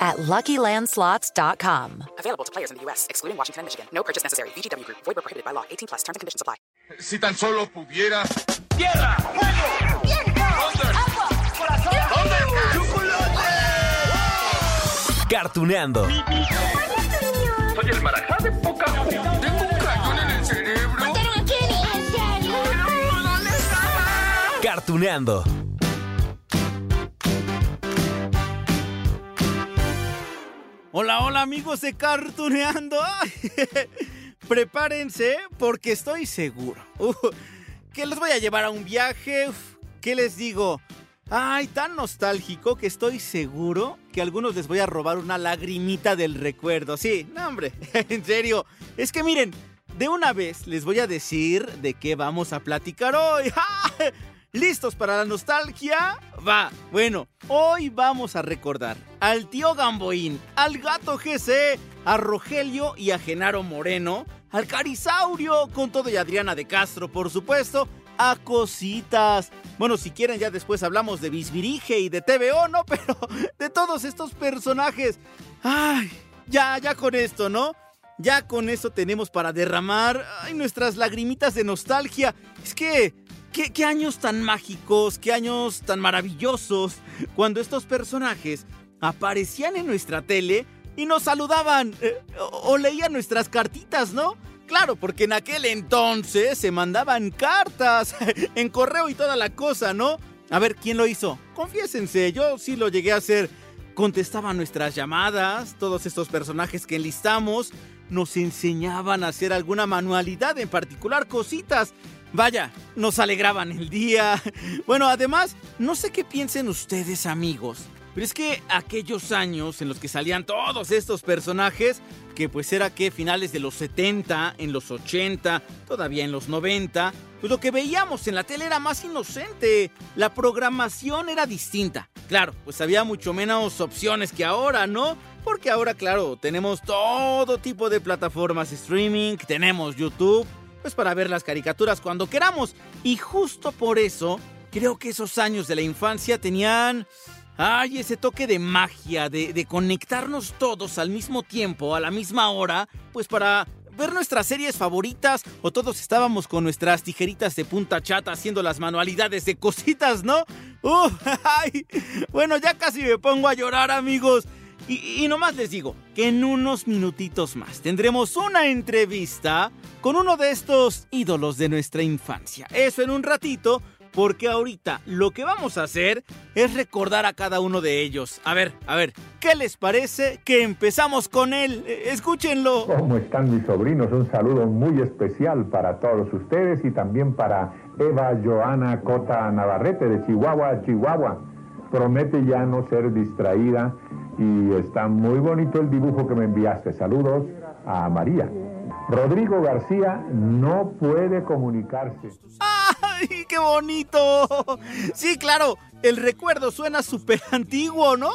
at LuckyLandSlots.com. Available to players in the U.S., excluding Washington and Michigan. No purchase necessary. VGW Group. Void prohibited by law. 18 plus. Terms and conditions apply. Si tan solo pudiera. ¡Tierra! ¡Fuego! ¡Viento! ¡Agua! ¡Corazón! Cartuneando. Soy el marajá de poca Tengo un cañón en el cerebro. Cartuneando. Hola, hola amigos de Cartuneando. Prepárense porque estoy seguro que los voy a llevar a un viaje. ¿Qué les digo? Ay, tan nostálgico que estoy seguro que a algunos les voy a robar una lagrimita del recuerdo. Sí, no hombre, en serio. Es que miren, de una vez les voy a decir de qué vamos a platicar hoy. ¿Listos para la nostalgia? Va, bueno, hoy vamos a recordar al tío Gamboín, al gato GC, a Rogelio y a Genaro Moreno, al Carisaurio, con todo y Adriana de Castro, por supuesto, a cositas. Bueno, si quieren ya después hablamos de Bisbirige y de TVO, ¿no? Pero de todos estos personajes. Ay, ya, ya con esto, ¿no? Ya con eso tenemos para derramar ay, nuestras lagrimitas de nostalgia. Es que ¿Qué, años tan mágicos, qué años tan maravillosos, cuando estos personajes aparecían en nuestra tele y nos saludaban eh, o, o leían nuestras cartitas, ¿no? Claro, porque en aquel entonces se mandaban cartas en correo y toda la cosa, ¿no? A ver, ¿quién lo hizo? Confiésense, yo sí lo llegué a hacer. Contestaban nuestras llamadas, todos estos personajes que enlistamos nos enseñaban a hacer alguna manualidad, en particular cositas. Vaya, nos alegraban el día. Bueno, además, no sé qué piensen ustedes amigos, pero es que aquellos años en los que salían todos estos personajes, que pues era que finales de los 70, en los 80, todavía en los 90, pues lo que veíamos en la tele era más inocente, la programación era distinta. Claro, pues había mucho menos opciones que ahora, ¿no? Porque ahora, claro, tenemos todo tipo de plataformas streaming, tenemos YouTube, pues para ver las caricaturas cuando queramos. Y justo por eso, creo que esos años de la infancia tenían... Ay, ese toque de magia, de, conectarnos todos al mismo tiempo, a la misma hora, pues para ver nuestras series favoritas o todos estábamos con nuestras tijeritas de punta chata haciendo las manualidades de cositas, ¿no? Uh, ay, bueno, ya casi me pongo a llorar, amigos. Y, y, nomás les digo que en unos minutitos más tendremos una entrevista con uno de estos ídolos de nuestra infancia. Eso en un ratito, porque ahorita lo que vamos a hacer es recordar a cada uno de ellos. A ver, a ver, ¿qué les parece que empezamos con él? Escúchenlo. ¿Cómo están mis sobrinos? Un saludo muy especial para todos ustedes y también para Eva Joana Cota Navarrete de Chihuahua, Chihuahua. Promete ya no ser distraída y está muy bonito el dibujo que me enviaste. Saludos a María. Rodrigo García no puede comunicarse. ¡Ay, qué bonito! Sí, claro, el recuerdo suena súper antiguo, ¿no?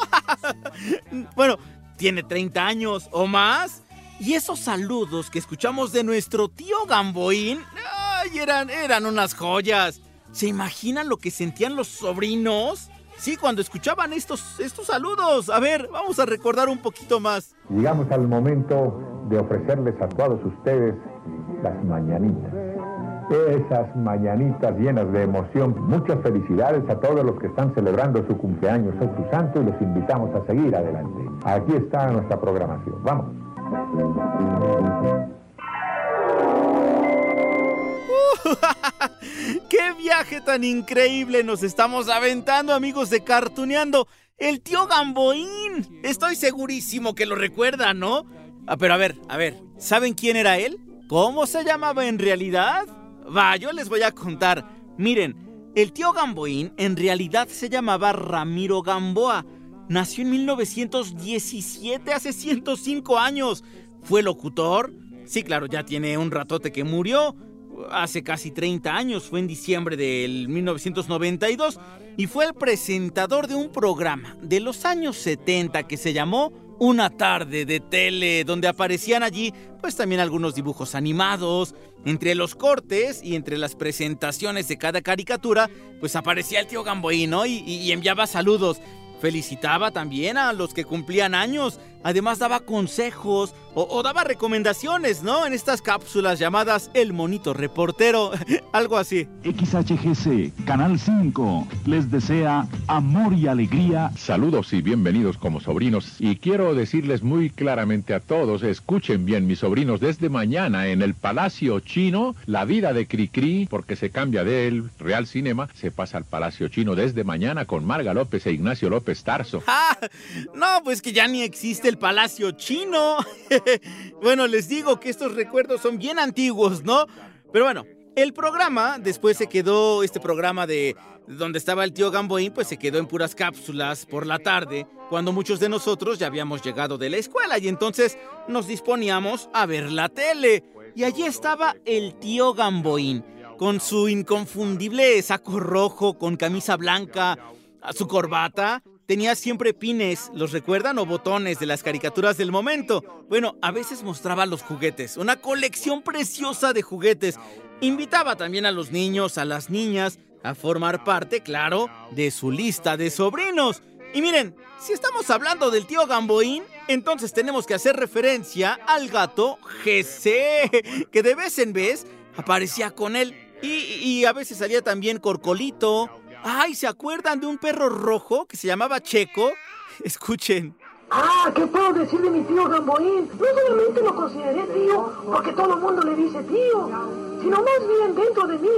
bueno, tiene 30 años o más. Y esos saludos que escuchamos de nuestro tío Gamboín, ¡ay, eran, eran unas joyas! ¿Se imaginan lo que sentían los sobrinos? Sí, cuando escuchaban estos, estos saludos. A ver, vamos a recordar un poquito más. Llegamos al momento de ofrecerles a todos ustedes las mañanitas. Esas mañanitas llenas de emoción. Muchas felicidades a todos los que están celebrando su cumpleaños o su santo y los invitamos a seguir adelante. Aquí está nuestra programación. Vamos. ¡Qué viaje tan increíble nos estamos aventando, amigos de Cartuneando! El tío Gamboín. Estoy segurísimo que lo recuerdan, ¿no? Ah, pero a ver, a ver, ¿saben quién era él? ¿Cómo se llamaba en realidad? Va, yo les voy a contar. Miren, el tío Gamboín en realidad se llamaba Ramiro Gamboa. Nació en 1917, hace 105 años. Fue locutor. Sí, claro, ya tiene un ratote que murió hace casi 30 años, fue en diciembre del 1992, y fue el presentador de un programa de los años 70 que se llamó Una tarde de tele, donde aparecían allí pues también algunos dibujos animados, entre los cortes y entre las presentaciones de cada caricatura, pues aparecía el tío Gamboíno y, y enviaba saludos. Felicitaba también a los que cumplían años, además daba consejos o, o, daba recomendaciones, ¿no? En estas cápsulas llamadas El Monito Reportero, algo así. XHGC, Canal 5, les desea amor y alegría. Saludos y bienvenidos como sobrinos. Y quiero decirles muy claramente a todos, escuchen bien mis sobrinos, desde mañana en el Palacio Chino, la vida de Cricri, porque se cambia del Real Cinema, se pasa al Palacio Chino desde mañana con Marga López e Ignacio López Tarso. ¡Ah! No, pues que ya ni existe el Palacio Chino. bueno, les digo que estos recuerdos son bien antiguos, ¿no? Pero bueno, el programa después se quedó, este programa de donde estaba el tío Gamboín, pues se quedó en puras cápsulas por la tarde, cuando muchos de nosotros ya habíamos llegado de la escuela y entonces nos disponíamos a ver la tele. Y allí estaba el tío Gamboín, con su inconfundible saco rojo, con camisa blanca, su corbata, tenía siempre pines, ¿los recuerdan? O botones de las caricaturas del momento. Bueno, a veces mostraba los juguetes, una colección preciosa de juguetes. Invitaba también a los niños, a las niñas, a formar parte, claro, de su lista de sobrinos. Y miren, si estamos hablando del tío Gamboín, entonces tenemos que hacer referencia al gato GC, que de vez en vez aparecía con él. Y, y a veces salía también Corcolito, Ay, ¿se acuerdan de un perro rojo que se llamaba Checo? Escuchen. Ah, ¿qué puedo decir de mi tío Gamboín? No solamente lo consideré tío porque todo el mundo le dice tío, sino más bien dentro de mí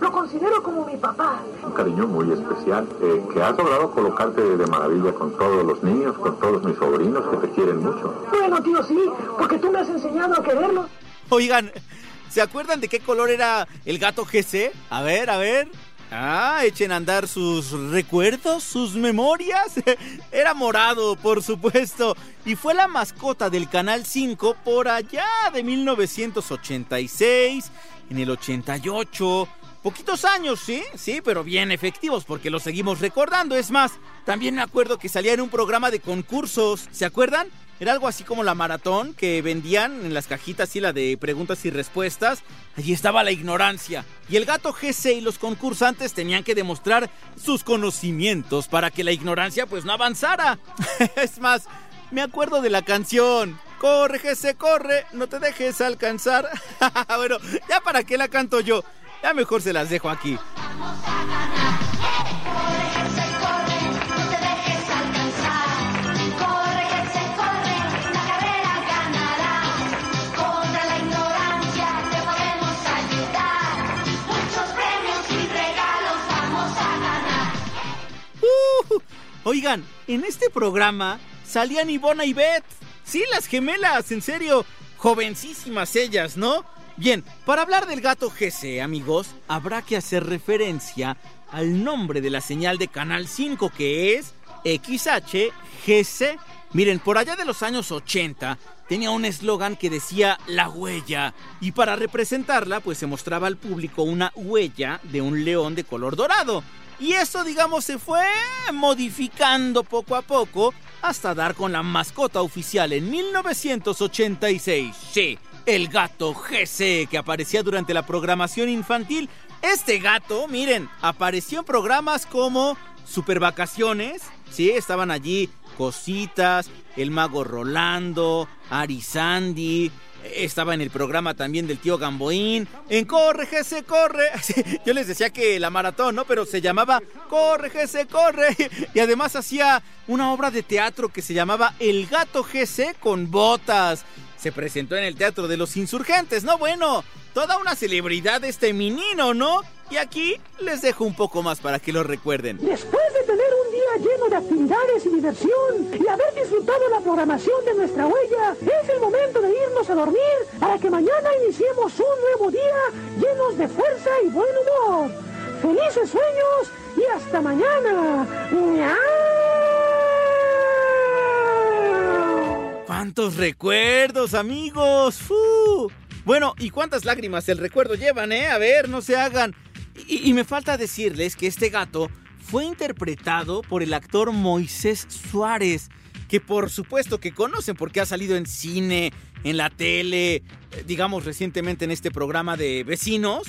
lo considero como mi papá. Un cariño muy especial eh, que has logrado colocarte de maravilla con todos los niños, con todos mis sobrinos que te quieren mucho. Bueno, tío, sí, porque tú me has enseñado a quererlos. Oigan, ¿se acuerdan de qué color era el gato GC? A ver, a ver. Ah, echen a andar sus recuerdos, sus memorias. Era morado, por supuesto, y fue la mascota del Canal 5 por allá de 1986, en el 88. Poquitos años, sí, sí, pero bien efectivos porque lo seguimos recordando. Es más, también me acuerdo que salía en un programa de concursos, ¿se acuerdan? Era algo así como la maratón que vendían en las cajitas y la de preguntas y respuestas. Allí estaba la ignorancia. Y el gato GC y los concursantes tenían que demostrar sus conocimientos para que la ignorancia pues no avanzara. es más, me acuerdo de la canción. Corre GC, corre, no te dejes alcanzar. bueno, ya para qué la canto yo. Ya mejor se las dejo aquí. Vamos a ganar. Oigan, en este programa salían Ivona y Beth. Sí, las gemelas, en serio. Jovencísimas ellas, ¿no? Bien, para hablar del gato GC, amigos, habrá que hacer referencia al nombre de la señal de Canal 5, que es XHGC. Miren, por allá de los años 80 tenía un eslogan que decía la huella y para representarla pues se mostraba al público una huella de un león de color dorado. Y eso, digamos, se fue modificando poco a poco hasta dar con la mascota oficial en 1986. Sí, el gato GC que aparecía durante la programación infantil. Este gato, miren, apareció en programas como Super Vacaciones. Sí, estaban allí Cositas, El Mago Rolando, Arizandi, estaba en el programa también del tío Gamboín. En Corre, se corre. Yo les decía que la maratón, ¿no? Pero se llamaba Corre, se corre. Y además hacía una obra de teatro que se llamaba El gato GC con botas. Se presentó en el Teatro de los Insurgentes, ¿no? Bueno, toda una celebridad este menino, ¿no? Y aquí les dejo un poco más para que lo recuerden. Después de tener un lleno de actividades y diversión y haber disfrutado la programación de nuestra huella, es el momento de irnos a dormir para que mañana iniciemos un nuevo día llenos de fuerza y buen humor. Felices sueños y hasta mañana. ¡Cuántos recuerdos, amigos! ¡Fu! Bueno, ¿y cuántas lágrimas el recuerdo llevan, eh? A ver, no se hagan. Y me falta decirles que este gato fue interpretado por el actor Moisés Suárez, que por supuesto que conocen porque ha salido en cine, en la tele, eh, digamos recientemente en este programa de vecinos.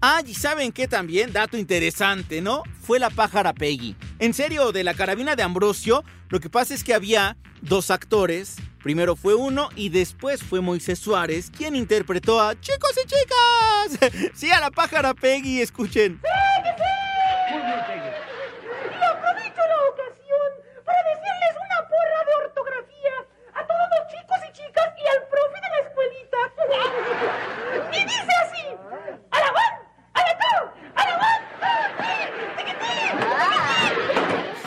Ah, y saben qué también, dato interesante, ¿no? Fue la pájara Peggy. En serio, de la carabina de Ambrosio, lo que pasa es que había dos actores. Primero fue uno y después fue Moisés Suárez, quien interpretó a chicos y chicas. Sí, a la pájara Peggy, escuchen. Muy bien, Peggy. Y aprovecho la ocasión para decirles una porra de ortografía a todos los chicos y chicas y al profe de la escuelita. Y dice así: ¡Alabán! ¡Alató! ¡Alabán!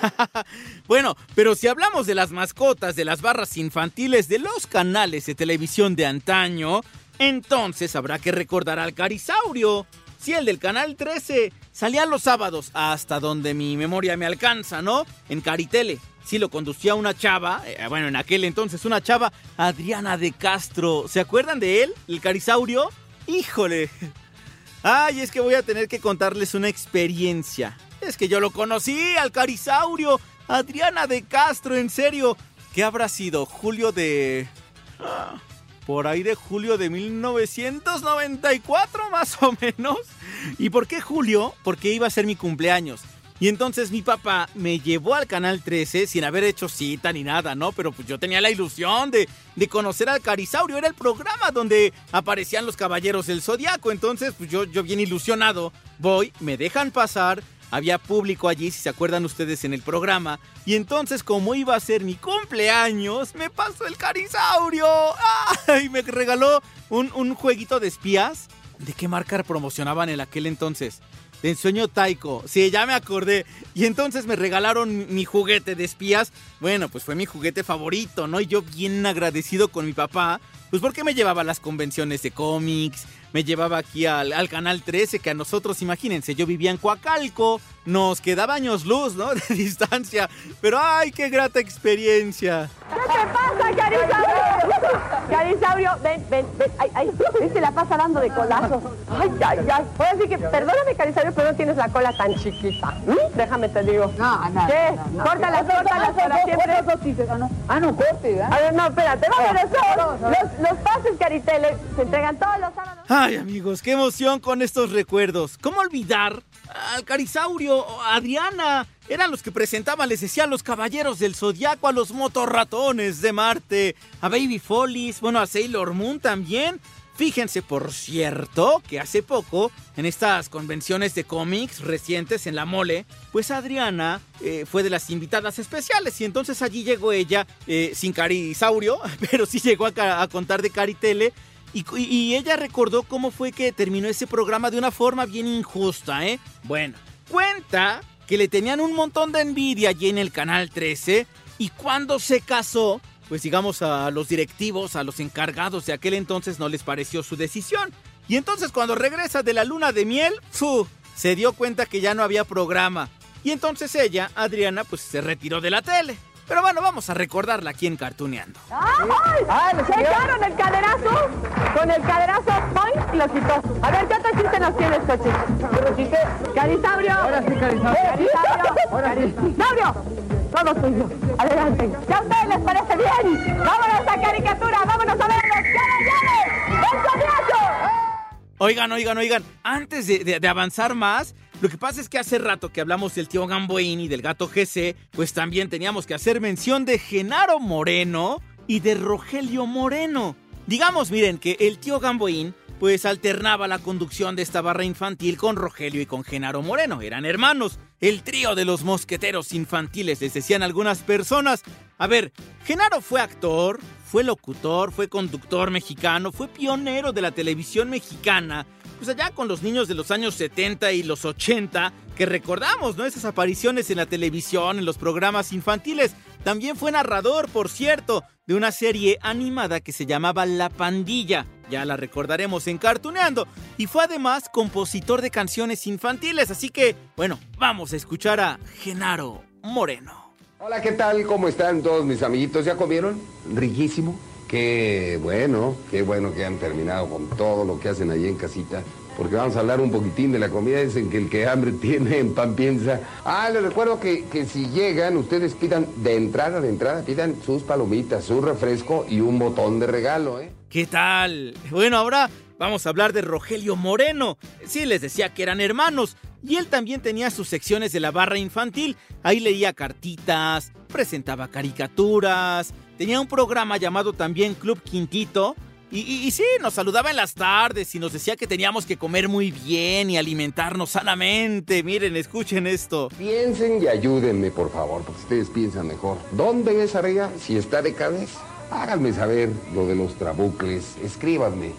bueno, pero si hablamos de las mascotas, de las barras infantiles, de los canales de televisión de antaño, entonces habrá que recordar al Carisaurio. Sí, el del canal 13. Salía los sábados, hasta donde mi memoria me alcanza, ¿no? En Caritele. Sí, lo conducía una chava, eh, bueno, en aquel entonces una chava, Adriana de Castro. ¿Se acuerdan de él, el Carisaurio? Híjole. Ay, es que voy a tener que contarles una experiencia. Es que yo lo conocí, al Carisaurio. Adriana de Castro, en serio. ¿Qué habrá sido? Julio de... ah, por ahí de julio de 1994 más o menos. ¿Y por qué julio? Porque iba a ser mi cumpleaños. Y entonces mi papá me llevó al canal 13 sin haber hecho cita ni nada, ¿no? Pero pues yo tenía la ilusión de, de conocer al Carisaurio. Era el programa donde aparecían los caballeros del Zodiaco. Entonces, pues yo, yo bien ilusionado, voy, me dejan pasar. Había público allí, si se acuerdan ustedes, en el programa. Y entonces, como iba a ser mi cumpleaños, me pasó el Carisaurio. ¡Ay! Me regaló un, un jueguito de espías. ¿De qué marca promocionaban en aquel entonces? De ensueño Taiko. Sí, ya me acordé. Y entonces me regalaron mi juguete de espías. Bueno, pues fue mi juguete favorito, ¿no? Y yo bien agradecido con mi papá. Pues porque me llevaba a las convenciones de cómics, me llevaba aquí al, al Canal 13, que a nosotros, imagínense, yo vivía en Coacalco, nos quedaba años luz, ¿no? De distancia. Pero ¡ay, qué grata experiencia! ¿Qué te pasa? Carisaurio, ven, ven, ven. Ay, ay, se la pasa dando de colazo. Ay, ay, ay. Ahora sí que, perdóname, Carisaurio, pero no tienes la cola tan chiquita. ¿Mm? Déjame te digo. No, no. ¿Qué? no, no. Córtalas, córtalas para siempre. Ah, no. Ah, no, corte, ¿eh? A ver, no, espérate, vamos a Los, los pases Caritele se entregan todos los sábados. Ay, amigos, qué emoción con estos recuerdos. ¿Cómo olvidar al Carisaurio a Adriana? Eran los que presentaban, les decía, a los caballeros del zodiaco, a los motorratones de Marte, a Baby Follies, bueno, a Sailor Moon también. Fíjense, por cierto, que hace poco, en estas convenciones de cómics recientes en la mole, pues Adriana eh, fue de las invitadas especiales y entonces allí llegó ella, eh, sin carisaurio, pero sí llegó a, a contar de Caritele. Y, ella recordó cómo fue que terminó ese programa de una forma bien injusta, ¿eh? Bueno, cuenta que le tenían un montón de envidia allí en el Canal 13 y cuando se casó, pues digamos a los directivos, a los encargados de aquel entonces no les pareció su decisión. Y entonces cuando regresa de la luna de miel, ¡fu! se dio cuenta que ya no había programa. Y entonces ella, Adriana, pues se retiró de la tele. Pero bueno, vamos a recordarla aquí en Cartuneando. ¡Ay! Ah, lo ¿Se echaron el caderazo? Con el caderazo, ¡point! Lo quitó. A ver, ¿qué otro chiste nos tienes, chiste. Carisaurio. Ahora sí. Ahora sí. Carisaurio. Todo tuyo. Adelante. ¿Ya a ustedes les parece bien? Vámonos a caricatura. Vámonos a ver los llave, ¡El zodiaco! Oigan, oigan, oigan, antes de, de- de avanzar más, lo que pasa es que hace rato que hablamos del tío Gamboín y del gato GC, pues también teníamos que hacer mención de Genaro Moreno y de Rogelio Moreno. Digamos, miren, que el tío Gamboín pues alternaba la conducción de esta barra infantil con Rogelio y con Genaro Moreno. Eran hermanos. El trío de los mosqueteros infantiles, les decían algunas personas. A ver, Genaro fue actor, fue locutor, fue conductor mexicano, fue pionero de la televisión mexicana. Pues allá con los niños de los años 70 y los 80, que recordamos, ¿no? Esas apariciones en la televisión, en los programas infantiles. También fue narrador, por cierto, de una serie animada que se llamaba La Pandilla. Ya la recordaremos en Cartuneando. Y fue además compositor de canciones infantiles. Así que, bueno, vamos a escuchar a Genaro Moreno. Hola, ¿qué tal? ¿Cómo están todos mis amiguitos? ¿Ya comieron? Riquísimo. Qué bueno, qué bueno que han terminado con todo lo que hacen allí en casita. Porque vamos a hablar un poquitín de la comida. Dicen que el que hambre tiene en pan piensa. Ah, les recuerdo que, que si llegan, ustedes pidan de entrada, de entrada, pidan sus palomitas, su refresco y un botón de regalo, ¿eh? ¿Qué tal? Bueno, ahora vamos a hablar de Rogelio Moreno. Sí, les decía que eran hermanos. Y él también tenía sus secciones de la barra infantil. Ahí leía cartitas, presentaba caricaturas, tenía un programa llamado también Club Quintito. Y, sí, nos saludaba en las tardes y nos decía que teníamos que comer muy bien y alimentarnos sanamente. Miren, escuchen esto. Piensen y ayúdenme, por favor, porque ustedes piensan mejor. ¿Dónde es arriba? Si está de cabeza. Háganme saber lo de los trabucles. Escríbanme.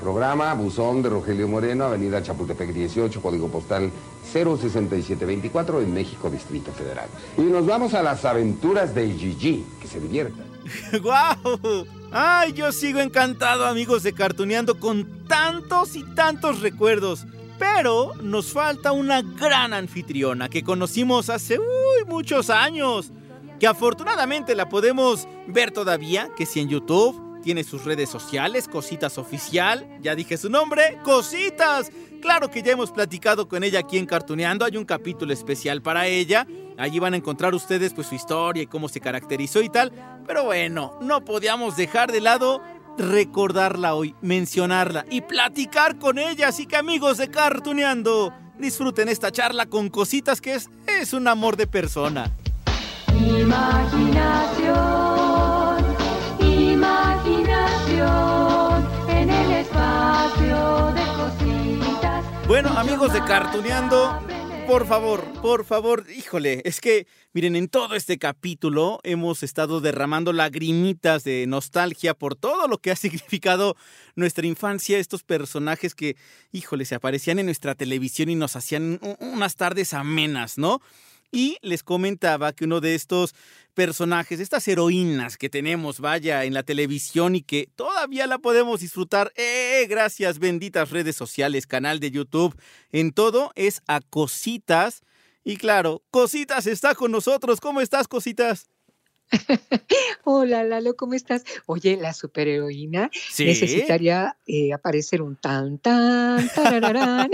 Programa Buzón de Rogelio Moreno, Avenida Chapultepec 18, código postal 06724 en México, Distrito Federal. Y nos vamos a las aventuras de Gigi, que se diviertan. ¡Guau! ¡Ay, yo sigo encantado, amigos de Cartuneando, con tantos y tantos recuerdos! Pero nos falta una gran anfitriona que conocimos hace muchos años. Que afortunadamente la podemos ver todavía, que si en YouTube, tiene sus redes sociales, Cositas Oficial, ya dije su nombre, Cositas. Claro que ya hemos platicado con ella aquí en Cartuneando, hay un capítulo especial para ella. Allí van a encontrar ustedes pues su historia y cómo se caracterizó y tal. Pero bueno, no podíamos dejar de lado recordarla hoy, mencionarla y platicar con ella. Así que amigos de Cartuneando, disfruten esta charla con Cositas que es, es un amor de persona. Imaginación, imaginación en el espacio de cositas. Bueno, amigos de Cartuneando, por favor, por favor, híjole, es que, miren, en todo este capítulo hemos estado derramando lagrimitas de nostalgia por todo lo que ha significado nuestra infancia, estos personajes que, híjole, se aparecían en nuestra televisión y nos hacían unas tardes amenas, ¿no? Y les comentaba que uno de estos personajes, estas heroínas que tenemos, vaya, en la televisión y que todavía la podemos disfrutar, eh, gracias, benditas redes sociales, canal de YouTube, en todo, es a Cositas. Y claro, Cositas está con nosotros. ¿Cómo estás, Cositas? Hola Lalo, ¿cómo estás? Oye, la superheroína ¿Sí? necesitaría eh, aparecer un tan tan.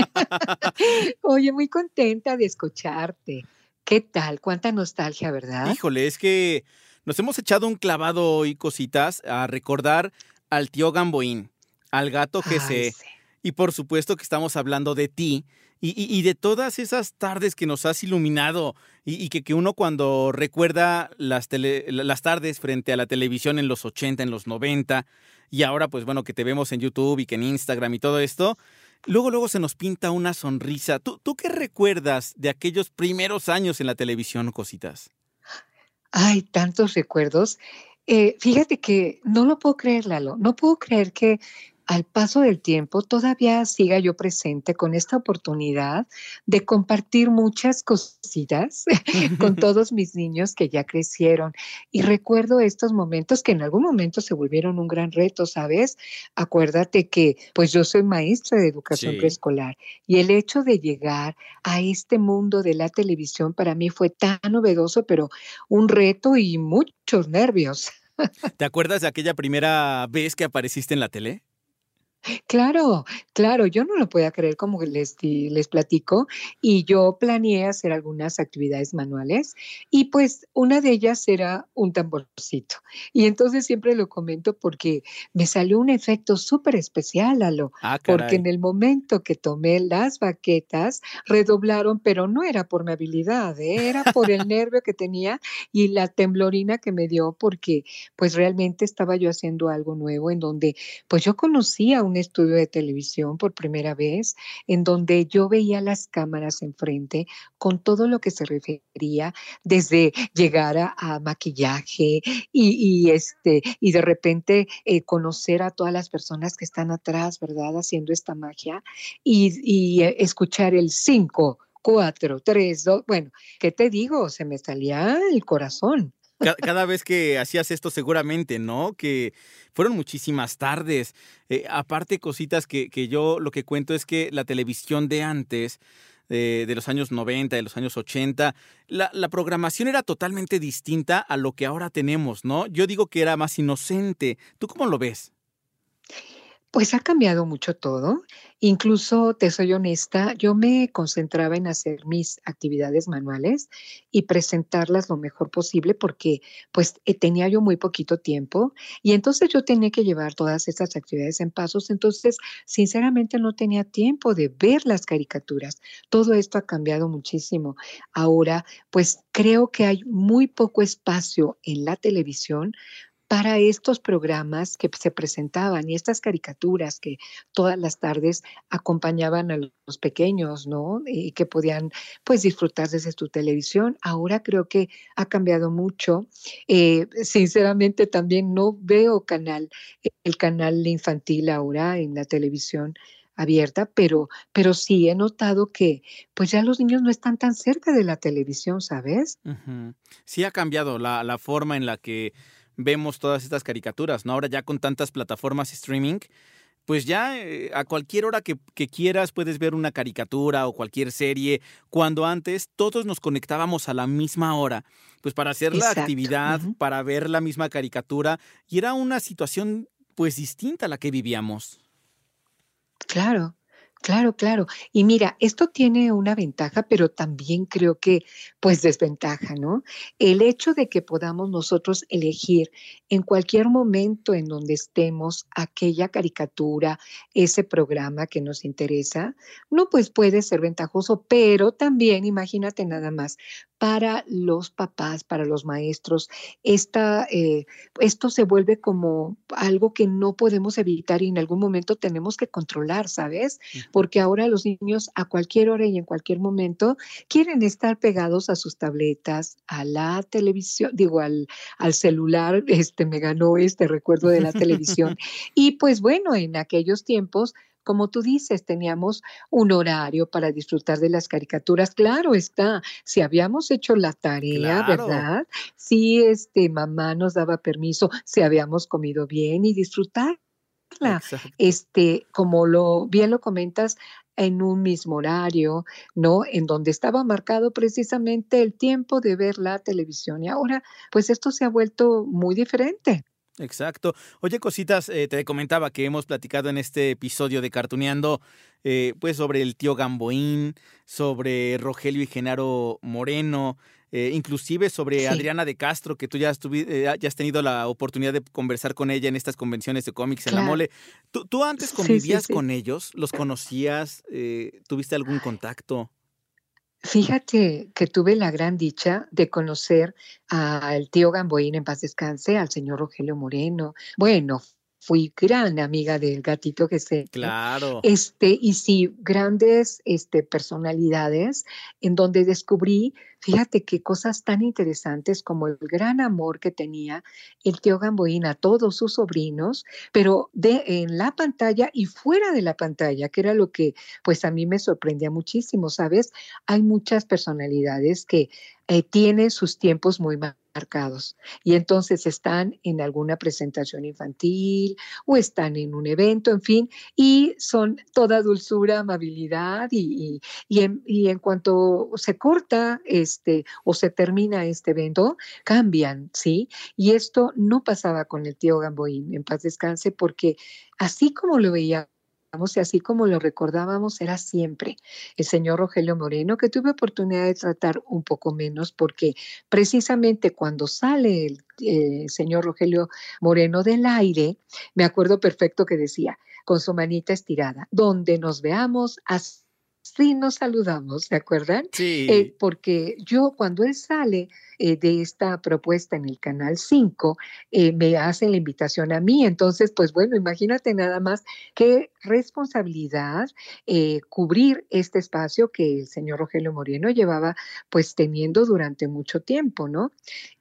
Oye, muy contenta de escucharte. ¿Qué tal? Cuánta nostalgia, ¿verdad? Híjole, es que nos hemos echado un clavado hoy, cositas, a recordar al tío Gamboín, al gato. Ay, sí. Y por supuesto que estamos hablando de ti y, y- y de todas esas tardes que nos has iluminado y, y que, que uno cuando recuerda las, tele- las tardes frente a la televisión en los 80, en los 90 y ahora pues bueno que te vemos en YouTube y que en Instagram y todo esto, luego luego se nos pinta una sonrisa. ¿Tú, tú qué recuerdas de aquellos primeros años en la televisión, cositas? Ay, tantos recuerdos. Eh, fíjate que no lo puedo creer, Lalo. No puedo creer que al paso del tiempo todavía siga yo presente con esta oportunidad de compartir muchas cositas con todos mis niños que ya crecieron. Y recuerdo estos momentos que en algún momento se volvieron un gran reto, ¿sabes? Acuérdate que pues yo soy maestra de educación Sí. preescolar y el hecho de llegar a este mundo de la televisión para mí fue tan novedoso, pero un reto y muchos nervios. ¿Te acuerdas de aquella primera vez que apareciste en la tele? Claro, claro, yo no lo podía creer como les, les platico y yo planeé hacer algunas actividades manuales y pues una de ellas era un tamborcito. Y entonces siempre lo comento porque me salió un efecto súper especial, Lalo, Ah, porque en el momento que tomé las baquetas redoblaron, pero no era por mi habilidad, ¿eh? era por el nervio que tenía y la temblorina que me dio porque pues realmente estaba yo haciendo algo nuevo en donde pues yo conocía un estudio de televisión por primera vez, en donde yo veía las cámaras enfrente con todo lo que se refería desde llegar a, maquillaje y, este, y de repente eh, conocer a todas las personas que están atrás, ¿verdad? Haciendo esta magia y, y, eh, escuchar el 5, 4, 3, 2, bueno, ¿qué te digo? Se me salía el corazón. Ca- Cada vez que hacías esto seguramente, ¿no? Que fueron muchísimas tardes. Eh, aparte, cositas que, que yo lo que cuento es que la televisión de antes de, de los años 90, de los años 80, la, la, programación era totalmente distinta a lo que ahora tenemos, ¿no? Yo digo que era más inocente. ¿Tú cómo lo ves? Pues ha cambiado mucho todo. Incluso, te soy honesta, yo me concentraba en hacer mis actividades manuales y presentarlas lo mejor posible porque pues eh, tenía yo muy poquito tiempo y entonces yo tenía que llevar todas estas actividades en pasos. Entonces, sinceramente no tenía tiempo de ver las caricaturas. Todo esto ha cambiado muchísimo. Ahora, pues creo que hay muy poco espacio en la televisión para estos programas que se presentaban y estas caricaturas que todas las tardes acompañaban a los pequeños, ¿no? Y que podían pues disfrutar desde tu televisión. Ahora creo que ha cambiado mucho. Eh, sinceramente también no veo canal, el canal infantil ahora en la televisión abierta, pero, pero sí he notado que pues ya los niños no están tan cerca de la televisión, ¿sabes? Sí ha cambiado la, la forma en la que vemos todas estas caricaturas, ¿no? Ahora ya con tantas plataformas streaming, pues ya eh, a cualquier hora que, que, quieras puedes ver una caricatura o cualquier serie, cuando antes todos nos conectábamos a la misma hora, pues para hacer Exacto. la actividad, uh -huh. para ver la misma caricatura, y era una situación pues distinta a la que vivíamos. Claro. Claro, claro. Y mira, esto tiene una ventaja, pero también creo que pues desventaja, ¿no? El hecho de que podamos nosotros elegir en cualquier momento en donde estemos aquella caricatura, ese programa que nos interesa, no pues puede ser ventajoso, pero también imagínate nada más, para los papás, para los maestros, esta, eh, esto se vuelve como algo que no podemos evitar y en algún momento tenemos que controlar, ¿sabes? Porque ahora los niños a cualquier hora y en cualquier momento quieren estar pegados a sus tabletas, a la televisión, digo, al, al celular, este me ganó este recuerdo de la televisión. y pues bueno, en aquellos tiempos como tú dices, teníamos un horario para disfrutar de las caricaturas. Claro está, si habíamos hecho la tarea, claro. ¿verdad? Si este mamá nos daba permiso, si habíamos comido bien y disfrutarla. Exacto. Este, como lo bien lo comentas, en un mismo horario, ¿no? En donde estaba marcado precisamente el tiempo de ver la televisión. Y ahora, pues esto se ha vuelto muy diferente. Exacto. Oye, cositas, eh, te comentaba que hemos platicado en este episodio de Cartuneando, eh, pues sobre el tío Gamboín, sobre Rogelio y Genaro Moreno, eh, inclusive sobre sí. Adriana de Castro, que tú ya, ya, has tenido la oportunidad de conversar con ella en estas convenciones de cómics claro. en la mole. ¿Tú, tú antes convivías sí, sí, con ellos? ¿Los conocías? ¿Tuviste algún contacto? Fíjate que tuve la gran dicha de conocer al tío Gamboín en paz descanse, al señor Rogelio Moreno. Bueno, fui gran amiga del gatito que sé. Claro. Este, y sí, grandes este, personalidades en donde descubrí, fíjate qué cosas tan interesantes como el gran amor que tenía el tío Gamboín a todos sus sobrinos, pero de, en la pantalla y fuera de la pantalla, que era lo que pues a mí me sorprendía muchísimo, ¿sabes? Hay muchas personalidades que eh, tienen sus tiempos muy marcados y entonces están en alguna presentación infantil o están en un evento, en fin, y son toda dulzura, amabilidad y, y, en, en, cuanto se corta este o se termina este evento, cambian, ¿sí? Y esto no pasaba con el tío Gamboín, en paz descanse, porque así como lo veía y así como lo recordábamos, era siempre el señor Rogelio Moreno, que tuve oportunidad de tratar un poco menos, porque precisamente cuando sale el eh, señor Rogelio Moreno del aire, me acuerdo perfecto que decía, con su manita estirada, donde nos veamos, así nos saludamos, ¿se acuerdan? Sí. Eh, porque yo cuando él sale eh, de esta propuesta en el Canal 5, eh, me hacen la invitación a mí. Entonces, pues bueno, imagínate nada más qué responsabilidad cubrir este espacio que el señor Rogelio Moreno llevaba pues teniendo durante mucho tiempo, ¿no?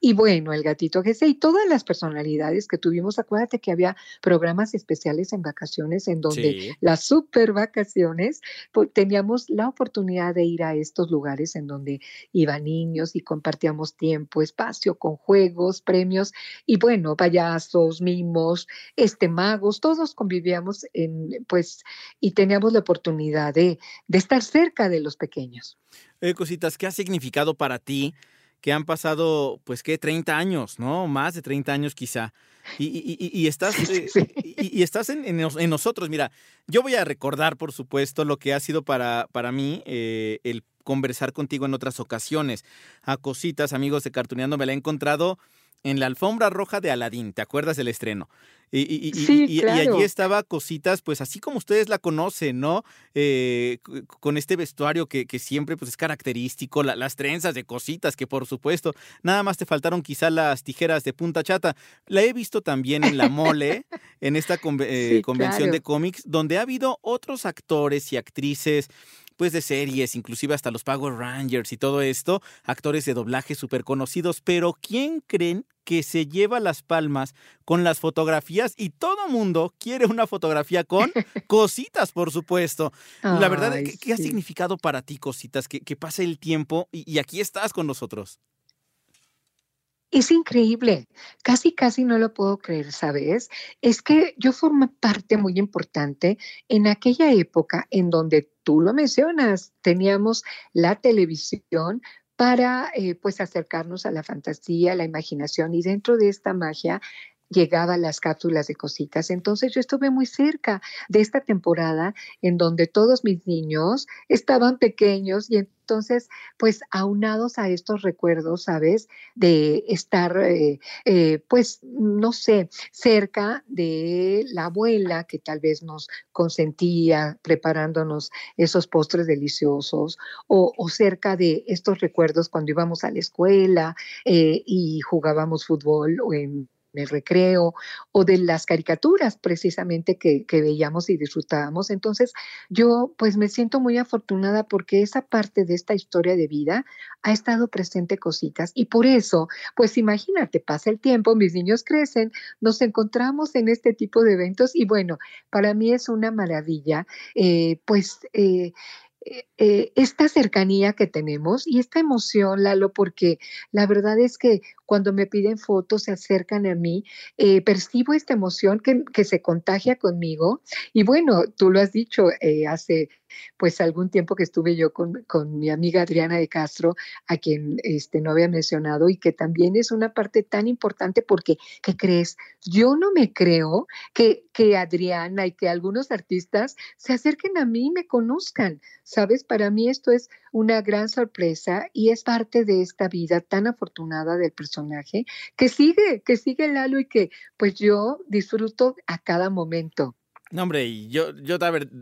Y bueno, el gatito GC y todas las personalidades que tuvimos, acuérdate que había programas especiales en vacaciones en donde Sí. las super vacaciones, pues, teníamos la oportunidad de ir a estos lugares en donde iban niños y compartíamos tiempo, espacio con juegos, premios y bueno, payasos, mimos, este magos, todos convivíamos en pues y teníamos la oportunidad de, de estar cerca de los pequeños. Cositas, ¿qué ha significado para ti que han pasado, pues, ¿qué? 30 años, ¿no? Más de 30 años quizá. Y, y- y- y estás, eh, y, y estás en, en nosotros. Mira, yo voy a recordar, por supuesto, lo que ha sido para, para mí eh, el conversar contigo en otras ocasiones. A cositas, amigos de Cartuneando, me la he encontrado en la alfombra roja de Aladín. ¿Te acuerdas del estreno? Y, y- y- Sí, y- y claro. allí estaba cositas, pues así como ustedes la conocen, ¿no? Eh, con este vestuario que, que siempre pues, es característico, la- las trenzas de cositas, que por supuesto, nada más te faltaron quizá las tijeras de punta chata. La he visto también en la mole, en esta eh, Sí, convención claro. de cómics, donde ha habido otros actores y actrices pues de series, inclusive hasta los Power Rangers y todo esto, actores de doblaje súper conocidos, pero ¿quién creen que se lleva las palmas con las fotografías y todo mundo quiere una fotografía con cositas, por supuesto? La verdad, ¿qué, qué ha significado para ti, cositas? Que, que pase el tiempo y, y aquí estás con nosotros. Es increíble, casi, casi no lo puedo creer, ¿sabes? Es que yo formé parte muy importante en aquella época en donde tú lo mencionas, teníamos la televisión para eh, pues acercarnos a la fantasía, la imaginación y dentro de esta magia llegaban las cápsulas de cositas. Entonces yo estuve muy cerca de esta temporada en donde todos mis niños estaban pequeños y entonces pues aunados a estos recuerdos, ¿sabes? De estar eh, eh, pues no sé, cerca de la abuela que tal vez nos consentía preparándonos esos postres deliciosos o, cerca de estos recuerdos cuando íbamos a la escuela eh, y jugábamos fútbol o en el recreo o de las caricaturas precisamente que, veíamos y disfrutábamos. Entonces yo pues me siento muy afortunada porque esa parte de esta historia de vida ha estado presente cositas y por eso pues imagínate, pasa el tiempo, mis niños crecen, nos encontramos en este tipo de eventos y bueno, para mí es una maravilla eh, pues... eh, eh, esta cercanía que tenemos y esta emoción, Lalo, porque la verdad es que cuando me piden fotos, se acercan a mí, eh, percibo esta emoción que, que se contagia conmigo. Y bueno, tú lo has dicho, eh, hace pues algún tiempo que estuve yo con, con mi amiga Adriana de Castro, a quien este, no había mencionado y que también es una parte tan importante porque, ¿qué crees? Yo no me creo que, que Adriana y que algunos artistas se acerquen a mí y me conozcan, ¿sabes? Para mí esto es una gran sorpresa y es parte de esta vida tan afortunada del personaje que sigue, que sigue Lalo y que pues yo disfruto a cada momento. No, hombre, y yo, yo,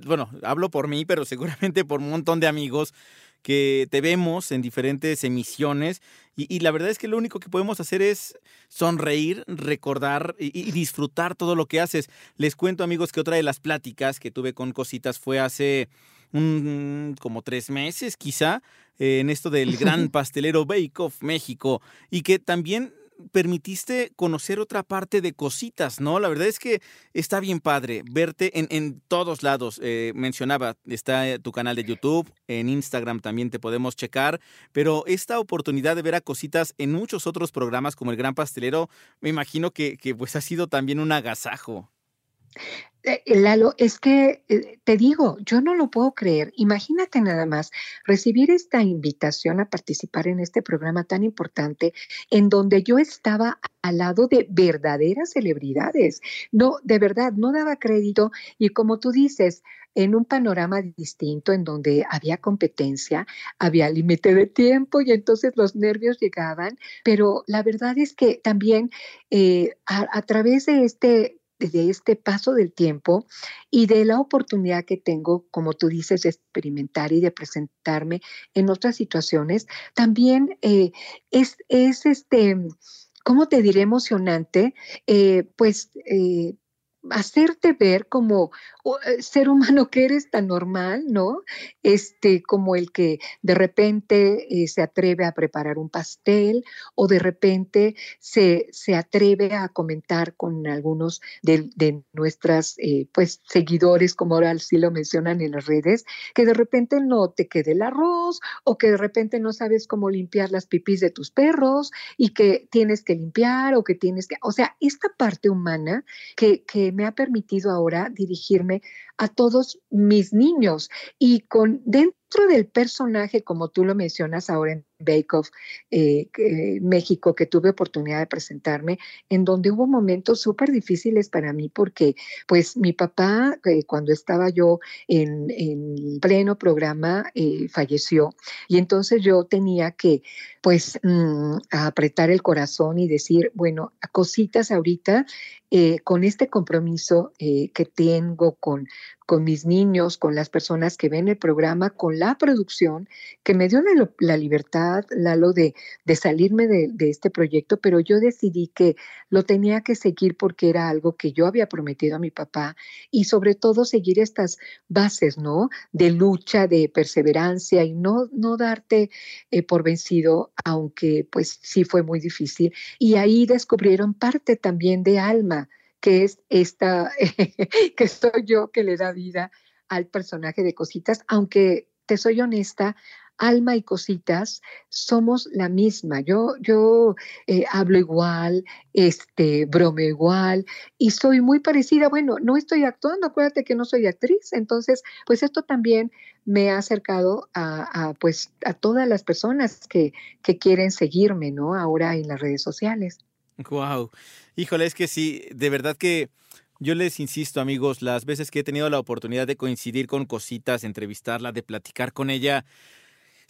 bueno, hablo por mí, pero seguramente por un montón de amigos que te vemos en diferentes emisiones y, y la verdad es que lo único que podemos hacer es sonreír, recordar y, y disfrutar todo lo que haces. Les cuento amigos que otra de las pláticas que tuve con cositas fue hace un, como tres meses quizá eh, en esto del gran pastelero Bake Off México y que también permitiste conocer otra parte de cositas, ¿no? La verdad es que está bien padre verte en, en todos lados. Eh, mencionaba, está eh, tu canal de YouTube, en Instagram también te podemos checar, pero esta oportunidad de ver a cositas en muchos otros programas como El Gran Pastelero, me imagino que, que pues ha sido también un agasajo. Eh, Lalo, es que eh, te digo, yo no lo puedo creer. Imagínate nada más recibir esta invitación a participar en este programa tan importante en donde yo estaba al lado de verdaderas celebridades. No, de verdad, no daba crédito y como tú dices, en un panorama distinto en donde había competencia, había límite de tiempo y entonces los nervios llegaban, pero la verdad es que también eh, a través de este de este paso del tiempo y de la oportunidad que tengo, como tú dices, de experimentar y de presentarme en otras situaciones, también eh, es, es, este, ¿cómo te diré? Emocionante, eh, pues... Eh, hacerte ver como ser humano que eres tan normal, ¿no? Este, como el que de repente eh, se atreve a preparar un pastel o de repente se, se atreve a comentar con algunos de, de nuestras, eh, pues, seguidores, como ahora sí lo mencionan en las redes, que de repente no te quede el arroz o que de repente no sabes cómo limpiar las pipis de tus perros y que tienes que limpiar o que tienes que, o sea, esta parte humana que, que me ha permitido ahora dirigirme a todos mis niños. Y con dentro del personaje, como tú lo mencionas ahora en Bake Off eh, México, que tuve oportunidad de presentarme, en donde hubo momentos súper difíciles para mí, porque pues mi papá, eh, cuando estaba yo en, en pleno programa, eh, falleció. Y entonces yo tenía que pues mm, apretar el corazón y decir, bueno, cositas ahorita con este compromiso que tengo con, con mis niños, con las personas que ven el programa, con la producción, que me dio la, la libertad, Lalo, de, de salirme de, de, este proyecto, pero yo decidí que lo tenía que seguir porque era algo que yo había prometido a mi papá y sobre todo seguir estas bases, ¿no? De lucha, de perseverancia y no, no darte eh, por vencido, aunque pues sí fue muy difícil. Y ahí descubrieron parte también de alma que es esta, que soy yo que le da vida al personaje de Cositas, aunque te soy honesta, Alma y Cositas somos la misma. Yo, yo eh, hablo igual, este, bromeo igual y soy muy parecida. Bueno, no estoy actuando, acuérdate que no soy actriz, entonces, pues esto también me ha acercado a, a pues, a todas las personas que, que quieren seguirme, ¿no? Ahora en las redes sociales. Wow. Híjole, es que sí, de verdad que yo les insisto, amigos, las veces que he tenido la oportunidad de coincidir con cositas, entrevistarla, de platicar con ella,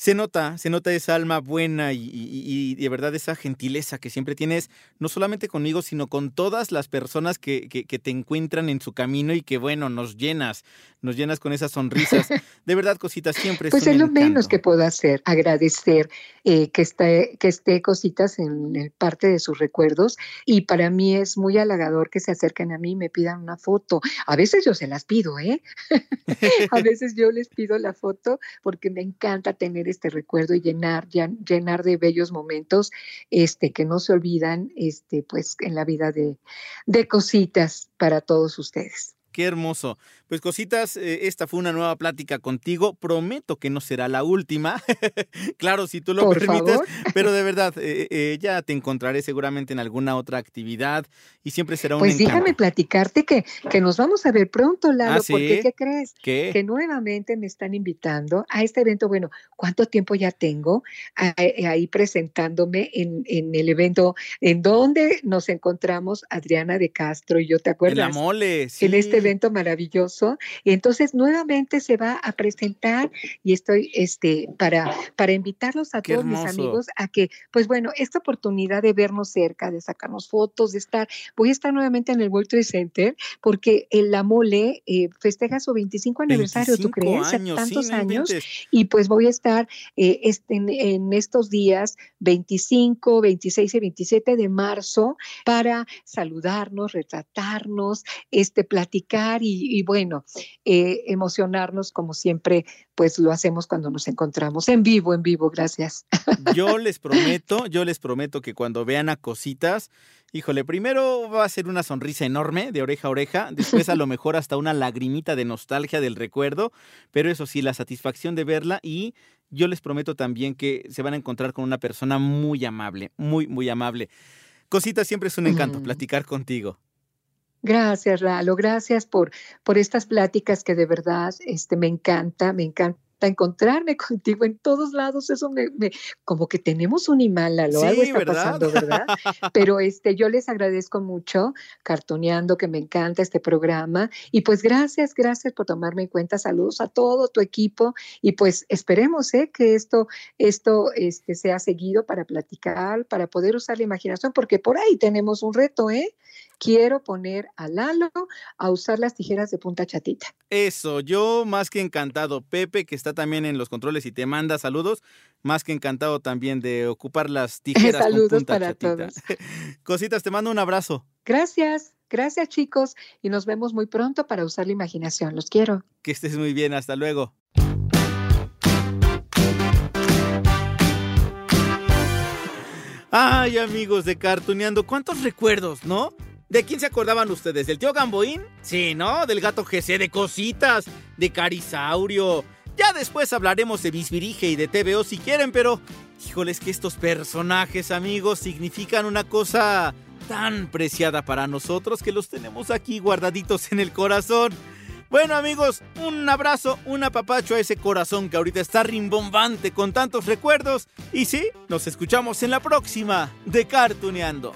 se nota, se nota esa alma buena y, y, y, de verdad esa gentileza que siempre tienes, no solamente conmigo, sino con todas las personas que, que, que, te encuentran en su camino y que, bueno, nos llenas, nos llenas con esas sonrisas. De verdad, cositas, siempre Pues es, lo encanto. menos que puedo hacer, agradecer eh, que, esté, que esté cositas en, en, parte de sus recuerdos y para mí es muy halagador que se acerquen a mí y me pidan una foto. A veces yo se las pido, ¿eh? a veces yo les pido la foto porque me encanta tener este recuerdo y llenar, llenar de bellos momentos este, que no se olvidan este, pues, en la vida de, de cositas para todos ustedes. Qué hermoso. Pues cositas, eh, esta fue una nueva plática contigo. Prometo que no será la última. claro, si tú lo Por permites. favor. Pero de verdad, eh, eh, ya te encontraré seguramente en alguna otra actividad y siempre será un Pues encanto. déjame platicarte que, que nos vamos a ver pronto, Lalo, ¿Ah, sí? porque ¿qué crees? ¿Qué? Que nuevamente me están invitando a este evento. Bueno, ¿cuánto tiempo ya tengo ahí, presentándome en, en, el evento en donde nos encontramos Adriana de Castro y yo, ¿te acuerdas? En la mole, sí. En este evento maravilloso. Y entonces nuevamente se va a presentar y estoy este, para, para invitarlos a Qué todos hermoso. mis amigos a que, pues bueno, esta oportunidad de vernos cerca, de sacarnos fotos, de estar, voy a estar nuevamente en el World Trade Center porque el La Mole eh, festeja su 25 aniversario, 25 ¿tú crees? años, Tantos sí, años. Y pues voy a estar eh, este, en, en estos días 25, 26 y 27 de marzo para saludarnos, retratarnos, este, platicar y, y bueno, eh, emocionarnos como siempre, pues lo hacemos cuando nos encontramos en vivo, en vivo, gracias. Yo les prometo, yo les prometo que cuando vean a cositas, híjole, primero va a ser una sonrisa enorme de oreja a oreja, después a lo mejor hasta una lagrimita de nostalgia del recuerdo, pero eso sí, la satisfacción de verla y yo les prometo también que se van a encontrar con una persona muy amable, muy, muy amable. Cositas, siempre es un encanto Mm. platicar contigo. Gracias, Lalo, gracias por, por estas pláticas que de verdad este, me encanta, me encanta encontrarme contigo en todos lados, eso me, me como que tenemos un imán, Lalo, algo Sí, está ¿verdad? pasando, ¿verdad? Pero este, yo les agradezco mucho, cartoneando, que me encanta este programa, y pues gracias, gracias por tomarme en cuenta, saludos a todo tu equipo, y pues esperemos ¿eh? que esto, esto este, sea seguido para platicar, para poder usar la imaginación, porque por ahí tenemos un reto, ¿eh? Quiero poner a Lalo a usar las tijeras de punta chatita. Eso, yo más que encantado. Pepe, que está también en los controles y te manda saludos, más que encantado también de ocupar las tijeras Saludos con punta para chatita. todos. Cositas, te mando un abrazo. Gracias, gracias chicos y nos vemos muy pronto para usar la imaginación. Los quiero. Que estés muy bien, hasta luego. Ay, amigos de Cartuneando, cuántos recuerdos, ¿no? ¿De quién se acordaban ustedes? ¿Del tío Gamboín? Sí, ¿no? Del gato GC, de cositas, de Carisaurio. Ya después hablaremos de Bisbirige y de TVO si quieren, pero híjoles que estos personajes, amigos, significan una cosa tan preciada para nosotros que los tenemos aquí guardaditos en el corazón. Bueno amigos, un abrazo, un apapacho a ese corazón que ahorita está rimbombante con tantos recuerdos. Y sí, nos escuchamos en la próxima de Cartuneando.